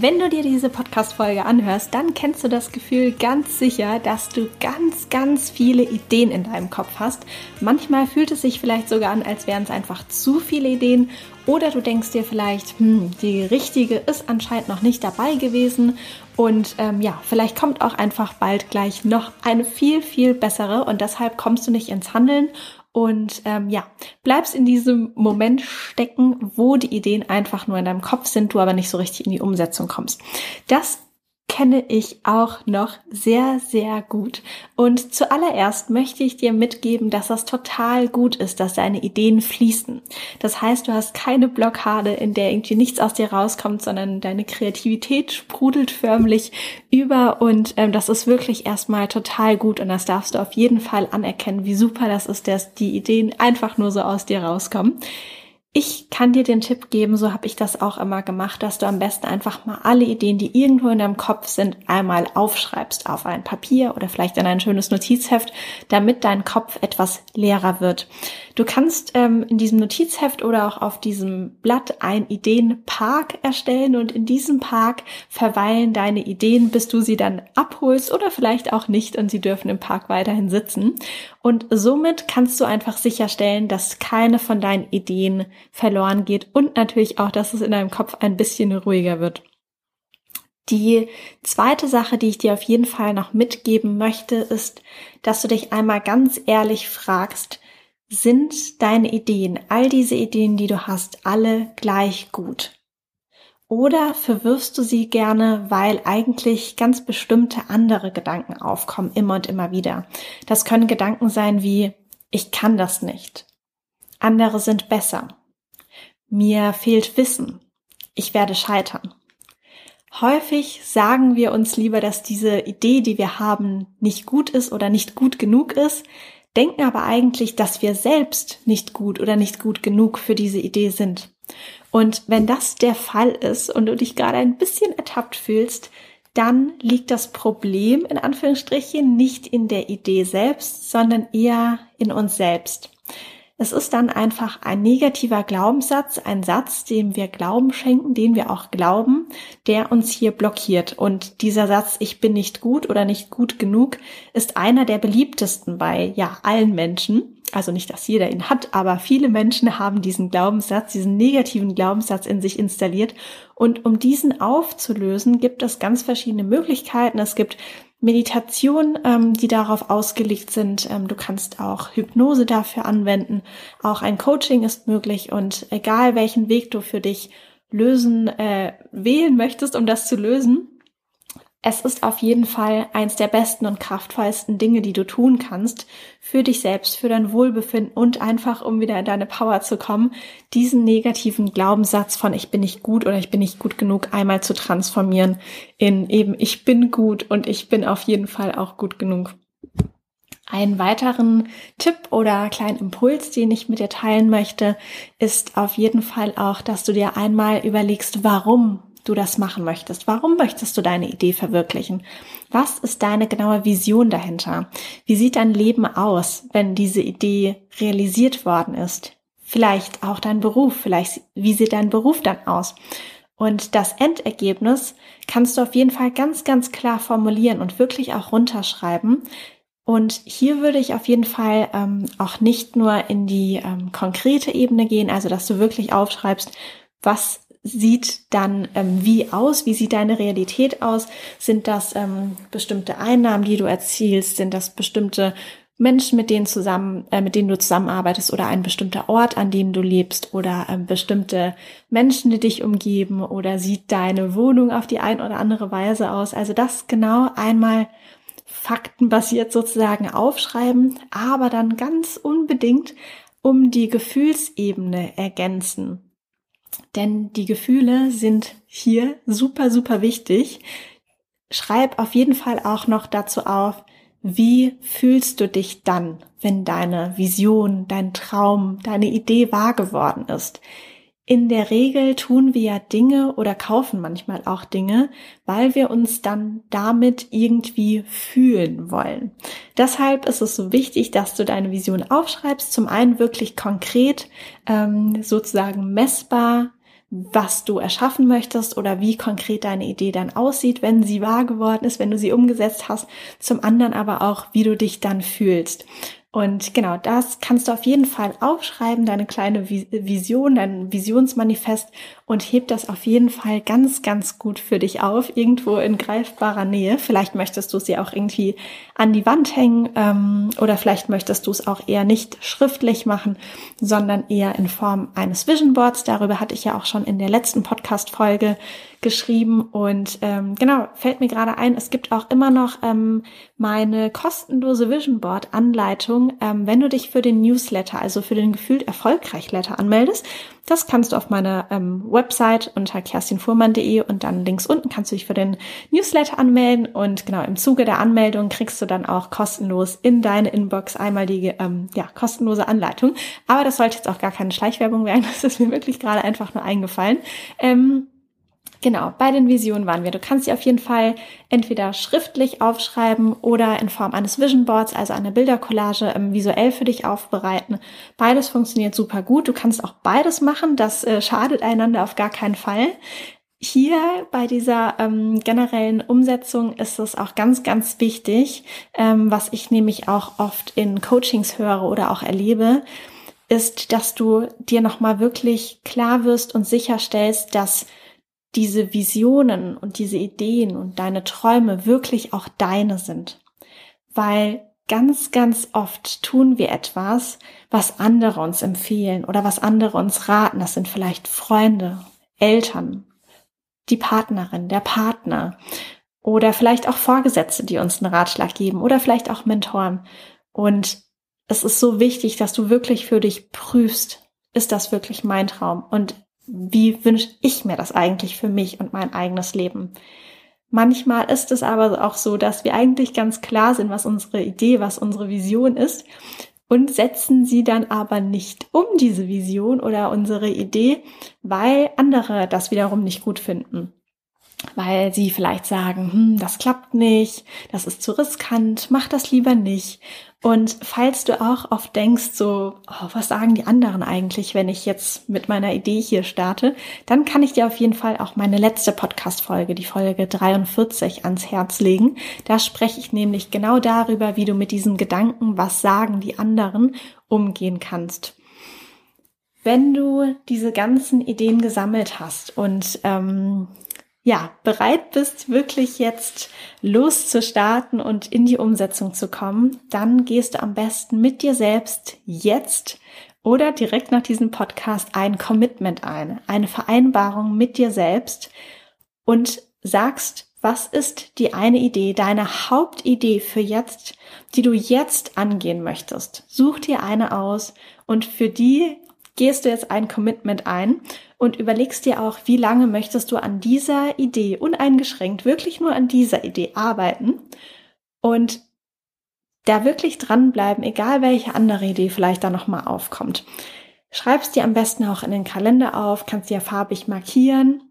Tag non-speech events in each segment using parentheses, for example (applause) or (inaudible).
Wenn du dir diese Podcast-Folge anhörst, dann kennst du das Gefühl ganz sicher, dass du ganz, ganz viele Ideen in deinem Kopf hast. Manchmal fühlt es sich vielleicht sogar an, als wären es einfach zu viele Ideen. Oder du denkst dir vielleicht, hm, die richtige ist anscheinend noch nicht dabei gewesen. Und ähm, ja, vielleicht kommt auch einfach bald gleich noch eine viel, viel bessere. Und deshalb kommst du nicht ins Handeln und ähm, ja, bleibst in diesem Moment stecken, wo die Ideen einfach nur in deinem Kopf sind, du aber nicht so richtig in die Umsetzung kommst. Das kenne ich auch noch sehr, sehr gut. Und zuallererst möchte ich dir mitgeben, dass das total gut ist, dass deine Ideen fließen. Das heißt, du hast keine Blockade, in der irgendwie nichts aus dir rauskommt, sondern deine Kreativität sprudelt förmlich über und ähm, das ist wirklich erstmal total gut und das darfst du auf jeden Fall anerkennen, wie super das ist, dass die Ideen einfach nur so aus dir rauskommen. Ich kann dir den Tipp geben, so habe ich das auch immer gemacht, dass du am besten einfach mal alle Ideen, die irgendwo in deinem Kopf sind, einmal aufschreibst auf ein Papier oder vielleicht in ein schönes Notizheft, damit dein Kopf etwas leerer wird. Du kannst ähm, in diesem Notizheft oder auch auf diesem Blatt ein Ideenpark erstellen und in diesem Park verweilen deine Ideen, bis du sie dann abholst oder vielleicht auch nicht und sie dürfen im Park weiterhin sitzen. Und somit kannst du einfach sicherstellen, dass keine von deinen Ideen verloren geht und natürlich auch, dass es in deinem Kopf ein bisschen ruhiger wird. Die zweite Sache, die ich dir auf jeden Fall noch mitgeben möchte, ist, dass du dich einmal ganz ehrlich fragst, sind deine Ideen, all diese Ideen, die du hast, alle gleich gut? Oder verwirfst du sie gerne, weil eigentlich ganz bestimmte andere Gedanken aufkommen, immer und immer wieder? Das können Gedanken sein wie, ich kann das nicht. Andere sind besser. Mir fehlt Wissen. Ich werde scheitern. Häufig sagen wir uns lieber, dass diese Idee, die wir haben, nicht gut ist oder nicht gut genug ist, denken aber eigentlich, dass wir selbst nicht gut oder nicht gut genug für diese Idee sind. Und wenn das der Fall ist und du dich gerade ein bisschen ertappt fühlst, dann liegt das Problem in Anführungsstrichen nicht in der Idee selbst, sondern eher in uns selbst. Es ist dann einfach ein negativer Glaubenssatz, ein Satz, dem wir Glauben schenken, den wir auch glauben, der uns hier blockiert. Und dieser Satz, ich bin nicht gut oder nicht gut genug, ist einer der beliebtesten bei, ja, allen Menschen. Also nicht, dass jeder ihn hat, aber viele Menschen haben diesen Glaubenssatz, diesen negativen Glaubenssatz in sich installiert. Und um diesen aufzulösen, gibt es ganz verschiedene Möglichkeiten. Es gibt Meditation, ähm, die darauf ausgelegt sind. Ähm, du kannst auch Hypnose dafür anwenden. Auch ein Coaching ist möglich und egal welchen Weg du für dich lösen, äh, wählen möchtest, um das zu lösen, es ist auf jeden Fall eins der besten und kraftvollsten Dinge, die du tun kannst für dich selbst, für dein Wohlbefinden und einfach, um wieder in deine Power zu kommen, diesen negativen Glaubenssatz von ich bin nicht gut oder ich bin nicht gut genug einmal zu transformieren in eben ich bin gut und ich bin auf jeden Fall auch gut genug. Einen weiteren Tipp oder kleinen Impuls, den ich mit dir teilen möchte, ist auf jeden Fall auch, dass du dir einmal überlegst, warum du das machen möchtest. Warum möchtest du deine Idee verwirklichen? Was ist deine genaue Vision dahinter? Wie sieht dein Leben aus, wenn diese Idee realisiert worden ist? Vielleicht auch dein Beruf, vielleicht wie sieht dein Beruf dann aus? Und das Endergebnis kannst du auf jeden Fall ganz, ganz klar formulieren und wirklich auch runterschreiben. Und hier würde ich auf jeden Fall ähm, auch nicht nur in die ähm, konkrete Ebene gehen, also dass du wirklich aufschreibst, was sieht dann ähm, wie aus? Wie sieht deine Realität aus? Sind das ähm, bestimmte Einnahmen, die du erzielst? Sind das bestimmte Menschen, mit denen zusammen, äh, mit denen du zusammenarbeitest oder ein bestimmter Ort, an dem du lebst oder ähm, bestimmte Menschen, die dich umgeben oder sieht deine Wohnung auf die ein oder andere Weise aus? Also das genau einmal faktenbasiert sozusagen aufschreiben, aber dann ganz unbedingt um die Gefühlsebene ergänzen. Denn die Gefühle sind hier super, super wichtig. Schreib auf jeden Fall auch noch dazu auf, wie fühlst du dich dann, wenn deine Vision, dein Traum, deine Idee wahr geworden ist? In der Regel tun wir ja Dinge oder kaufen manchmal auch Dinge, weil wir uns dann damit irgendwie fühlen wollen. Deshalb ist es so wichtig, dass du deine Vision aufschreibst. Zum einen wirklich konkret, ähm, sozusagen messbar, was du erschaffen möchtest oder wie konkret deine Idee dann aussieht, wenn sie wahr geworden ist, wenn du sie umgesetzt hast. Zum anderen aber auch, wie du dich dann fühlst. Und genau, das kannst du auf jeden Fall aufschreiben, deine kleine Vision, dein Visionsmanifest und heb das auf jeden Fall ganz, ganz gut für dich auf, irgendwo in greifbarer Nähe. Vielleicht möchtest du sie auch irgendwie an die Wand hängen ähm, oder vielleicht möchtest du es auch eher nicht schriftlich machen, sondern eher in Form eines Vision Boards. Darüber hatte ich ja auch schon in der letzten Podcast-Folge geschrieben und ähm, genau, fällt mir gerade ein, es gibt auch immer noch ähm, meine kostenlose Vision Board Anleitung, ähm, wenn du dich für den Newsletter, also für den gefühlt erfolgreich Letter anmeldest. Das kannst du auf meiner ähm, Website unter kerstinfuhrmann.de und dann links unten kannst du dich für den Newsletter anmelden und genau im Zuge der Anmeldung kriegst du dann auch kostenlos in deine Inbox einmal die ähm, ja, kostenlose Anleitung. Aber das sollte jetzt auch gar keine Schleichwerbung werden, (laughs) das ist mir wirklich gerade einfach nur eingefallen. Ähm, Genau, bei den Visionen waren wir. Du kannst sie auf jeden Fall entweder schriftlich aufschreiben oder in Form eines Vision Boards, also einer Bildercollage, ähm, visuell für dich aufbereiten. Beides funktioniert super gut. Du kannst auch beides machen. Das äh, schadet einander auf gar keinen Fall. Hier bei dieser ähm, generellen Umsetzung ist es auch ganz, ganz wichtig, ähm, was ich nämlich auch oft in Coachings höre oder auch erlebe, ist, dass du dir nochmal wirklich klar wirst und sicherstellst, dass diese Visionen und diese Ideen und deine Träume wirklich auch deine sind. Weil ganz, ganz oft tun wir etwas, was andere uns empfehlen oder was andere uns raten. Das sind vielleicht Freunde, Eltern, die Partnerin, der Partner oder vielleicht auch Vorgesetzte, die uns einen Ratschlag geben oder vielleicht auch Mentoren. Und es ist so wichtig, dass du wirklich für dich prüfst, ist das wirklich mein Traum? Und wie wünsche ich mir das eigentlich für mich und mein eigenes Leben? Manchmal ist es aber auch so, dass wir eigentlich ganz klar sind, was unsere Idee, was unsere Vision ist und setzen sie dann aber nicht um diese Vision oder unsere Idee, weil andere das wiederum nicht gut finden weil sie vielleicht sagen, hm, das klappt nicht, das ist zu riskant, mach das lieber nicht. Und falls du auch oft denkst, so, oh, was sagen die anderen eigentlich, wenn ich jetzt mit meiner Idee hier starte, dann kann ich dir auf jeden Fall auch meine letzte Podcast-Folge, die Folge 43, ans Herz legen. Da spreche ich nämlich genau darüber, wie du mit diesen Gedanken, was sagen die anderen, umgehen kannst. Wenn du diese ganzen Ideen gesammelt hast und ähm, ja, bereit bist, wirklich jetzt loszustarten und in die Umsetzung zu kommen, dann gehst du am besten mit dir selbst jetzt oder direkt nach diesem Podcast ein Commitment ein, eine Vereinbarung mit dir selbst und sagst, was ist die eine Idee, deine Hauptidee für jetzt, die du jetzt angehen möchtest? Such dir eine aus und für die gehst du jetzt ein Commitment ein und überlegst dir auch, wie lange möchtest du an dieser Idee uneingeschränkt, wirklich nur an dieser Idee arbeiten und da wirklich dranbleiben, egal welche andere Idee vielleicht da nochmal aufkommt. Schreibst dir am besten auch in den Kalender auf, kannst dir farbig markieren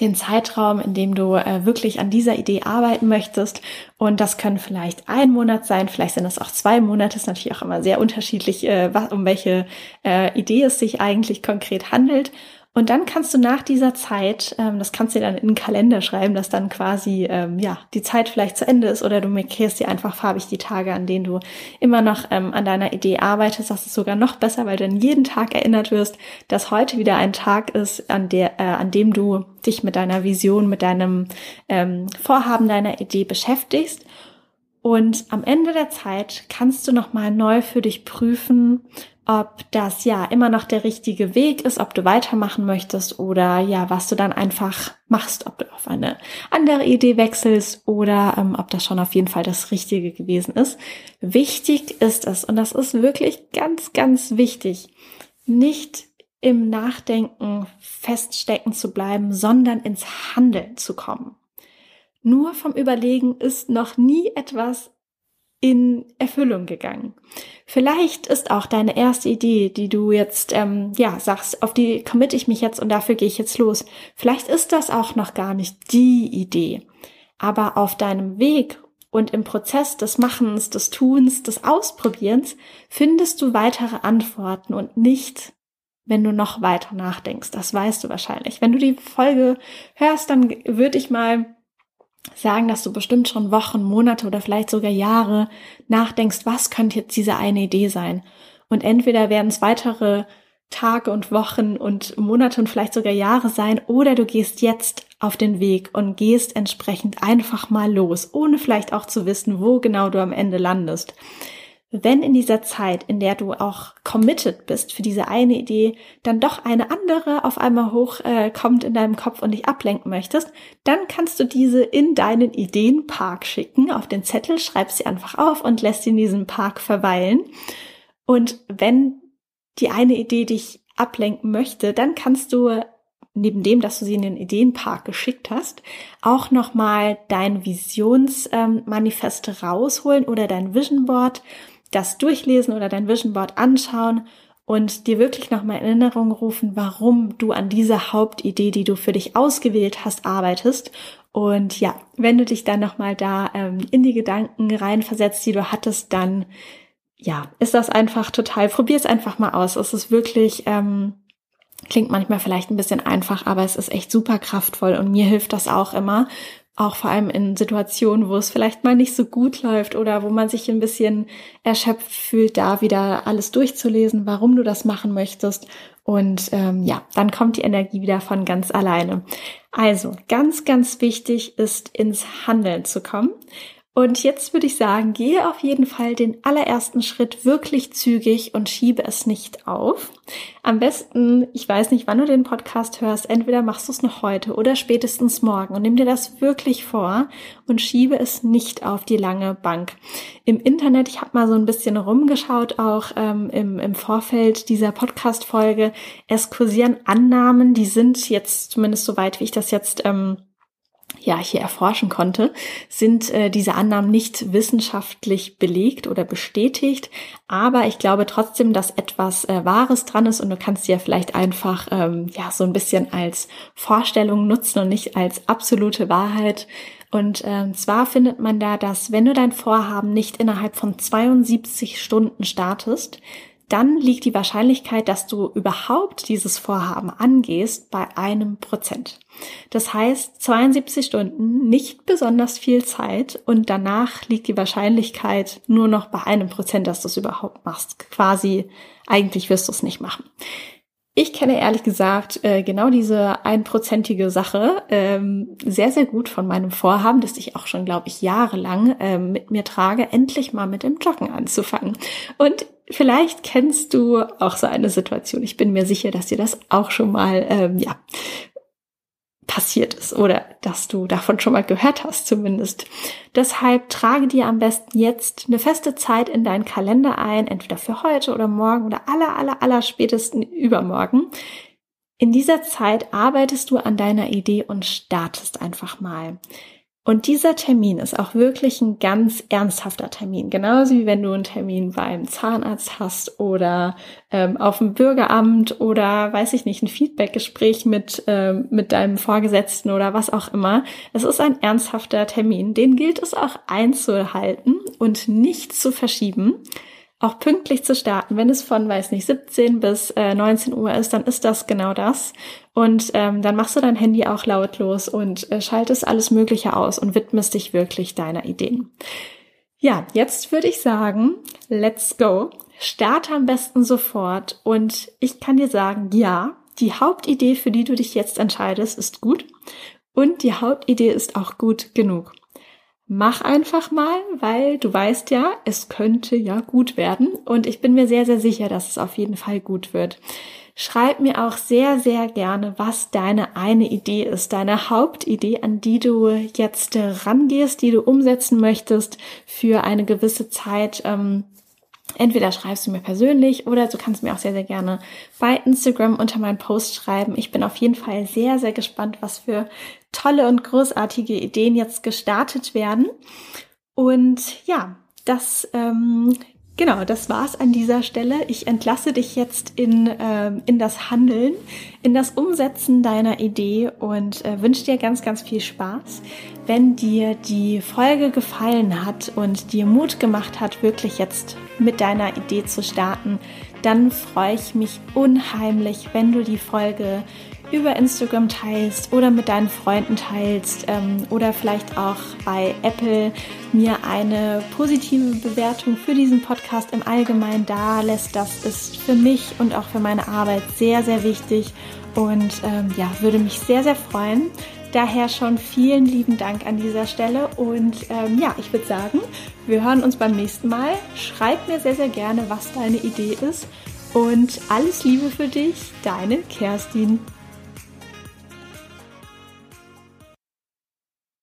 den Zeitraum, in dem du äh, wirklich an dieser Idee arbeiten möchtest. Und das können vielleicht ein Monat sein, vielleicht sind es auch zwei Monate. Ist natürlich auch immer sehr unterschiedlich, äh, um welche äh, Idee es sich eigentlich konkret handelt. Und dann kannst du nach dieser Zeit, ähm, das kannst du dann in den Kalender schreiben, dass dann quasi ähm, ja die Zeit vielleicht zu Ende ist oder du markierst dir einfach farbig die Tage, an denen du immer noch ähm, an deiner Idee arbeitest. Das ist sogar noch besser, weil du dann jeden Tag erinnert wirst, dass heute wieder ein Tag ist, an der, äh, an dem du dich mit deiner Vision, mit deinem ähm, Vorhaben deiner Idee beschäftigst. Und am Ende der Zeit kannst du nochmal neu für dich prüfen, ob das ja immer noch der richtige Weg ist, ob du weitermachen möchtest oder ja, was du dann einfach machst, ob du auf eine andere Idee wechselst oder ähm, ob das schon auf jeden Fall das Richtige gewesen ist. Wichtig ist es, und das ist wirklich ganz, ganz wichtig, nicht im Nachdenken feststecken zu bleiben, sondern ins Handeln zu kommen. Nur vom Überlegen ist noch nie etwas in Erfüllung gegangen. Vielleicht ist auch deine erste Idee, die du jetzt, ähm, ja, sagst, auf die committe ich mich jetzt und dafür gehe ich jetzt los. Vielleicht ist das auch noch gar nicht die Idee. Aber auf deinem Weg und im Prozess des Machens, des Tuns, des Ausprobierens findest du weitere Antworten und nicht, wenn du noch weiter nachdenkst. Das weißt du wahrscheinlich. Wenn du die Folge hörst, dann würde ich mal sagen, dass du bestimmt schon Wochen, Monate oder vielleicht sogar Jahre nachdenkst, was könnte jetzt diese eine Idee sein? Und entweder werden es weitere Tage und Wochen und Monate und vielleicht sogar Jahre sein, oder du gehst jetzt auf den Weg und gehst entsprechend einfach mal los, ohne vielleicht auch zu wissen, wo genau du am Ende landest wenn in dieser Zeit, in der du auch committed bist für diese eine Idee, dann doch eine andere auf einmal hochkommt äh, in deinem Kopf und dich ablenken möchtest, dann kannst du diese in deinen Ideenpark schicken, auf den Zettel, schreibst sie einfach auf und lässt sie in diesem Park verweilen. Und wenn die eine Idee dich ablenken möchte, dann kannst du neben dem, dass du sie in den Ideenpark geschickt hast, auch nochmal dein Visionsmanifest ähm, rausholen oder dein Vision Board das durchlesen oder dein Vision Board anschauen und dir wirklich nochmal in Erinnerung rufen, warum du an dieser Hauptidee, die du für dich ausgewählt hast, arbeitest. Und ja, wenn du dich dann nochmal da ähm, in die Gedanken reinversetzt, die du hattest, dann ja, ist das einfach total, probier es einfach mal aus. Es ist wirklich, ähm, klingt manchmal vielleicht ein bisschen einfach, aber es ist echt super kraftvoll und mir hilft das auch immer, auch vor allem in Situationen, wo es vielleicht mal nicht so gut läuft oder wo man sich ein bisschen erschöpft fühlt, da wieder alles durchzulesen, warum du das machen möchtest. Und ähm, ja, dann kommt die Energie wieder von ganz alleine. Also ganz, ganz wichtig ist, ins Handeln zu kommen. Und jetzt würde ich sagen, gehe auf jeden Fall den allerersten Schritt wirklich zügig und schiebe es nicht auf. Am besten, ich weiß nicht, wann du den Podcast hörst, entweder machst du es noch heute oder spätestens morgen und nimm dir das wirklich vor und schiebe es nicht auf die lange Bank. Im Internet, ich habe mal so ein bisschen rumgeschaut, auch ähm, im, im Vorfeld dieser Podcast-Folge, es kursieren Annahmen, die sind jetzt zumindest so weit, wie ich das jetzt ähm, ja hier erforschen konnte, sind äh, diese Annahmen nicht wissenschaftlich belegt oder bestätigt. Aber ich glaube trotzdem, dass etwas äh, Wahres dran ist und du kannst sie ja vielleicht einfach ähm, ja so ein bisschen als Vorstellung nutzen und nicht als absolute Wahrheit. Und ähm, zwar findet man da, dass wenn du dein Vorhaben nicht innerhalb von 72 Stunden startest, dann liegt die Wahrscheinlichkeit, dass du überhaupt dieses Vorhaben angehst, bei einem Prozent. Das heißt, 72 Stunden, nicht besonders viel Zeit und danach liegt die Wahrscheinlichkeit nur noch bei einem Prozent, dass du es überhaupt machst. Quasi, eigentlich wirst du es nicht machen. Ich kenne ehrlich gesagt äh, genau diese einprozentige Sache ähm, sehr, sehr gut von meinem Vorhaben, das ich auch schon, glaube ich, jahrelang ähm, mit mir trage, endlich mal mit dem Joggen anzufangen. Und vielleicht kennst du auch so eine Situation. Ich bin mir sicher, dass dir das auch schon mal ähm, ja passiert ist oder dass du davon schon mal gehört hast zumindest. Deshalb trage dir am besten jetzt eine feste Zeit in deinen Kalender ein, entweder für heute oder morgen oder aller, aller, aller spätesten übermorgen. In dieser Zeit arbeitest du an deiner Idee und startest einfach mal. Und dieser Termin ist auch wirklich ein ganz ernsthafter Termin. Genauso wie wenn du einen Termin beim Zahnarzt hast oder ähm, auf dem Bürgeramt oder weiß ich nicht, ein Feedbackgespräch mit, ähm, mit deinem Vorgesetzten oder was auch immer. Es ist ein ernsthafter Termin. Den gilt es auch einzuhalten und nicht zu verschieben auch pünktlich zu starten. Wenn es von, weiß nicht, 17 bis äh, 19 Uhr ist, dann ist das genau das. Und ähm, dann machst du dein Handy auch lautlos und äh, schaltest alles Mögliche aus und widmest dich wirklich deiner Ideen. Ja, jetzt würde ich sagen, let's go. Starte am besten sofort und ich kann dir sagen, ja, die Hauptidee, für die du dich jetzt entscheidest, ist gut und die Hauptidee ist auch gut genug mach einfach mal, weil du weißt ja, es könnte ja gut werden und ich bin mir sehr, sehr sicher, dass es auf jeden Fall gut wird. Schreib mir auch sehr, sehr gerne, was deine eine Idee ist, deine Hauptidee, an die du jetzt rangehst, die du umsetzen möchtest für eine gewisse Zeit. Ähm, Entweder schreibst du mir persönlich oder du kannst mir auch sehr, sehr gerne bei Instagram unter meinen Post schreiben. Ich bin auf jeden Fall sehr, sehr gespannt, was für tolle und großartige Ideen jetzt gestartet werden. Und ja, das ähm, Genau, das war's an dieser Stelle. Ich entlasse dich jetzt in, äh, in das Handeln, in das Umsetzen deiner Idee und äh, wünsche dir ganz, ganz viel Spaß. Wenn dir die Folge gefallen hat und dir Mut gemacht hat, wirklich jetzt mit deiner Idee zu starten, dann freue ich mich unheimlich, wenn du die Folge über Instagram teilst oder mit deinen Freunden teilst ähm, oder vielleicht auch bei Apple mir eine positive Bewertung für diesen Podcast im Allgemeinen da lässt. Das ist für mich und auch für meine Arbeit sehr, sehr wichtig und ähm, ja, würde mich sehr, sehr freuen. Daher schon vielen lieben Dank an dieser Stelle und ähm, ja, ich würde sagen, wir hören uns beim nächsten Mal. Schreib mir sehr, sehr gerne, was deine Idee ist und alles Liebe für dich, deine Kerstin.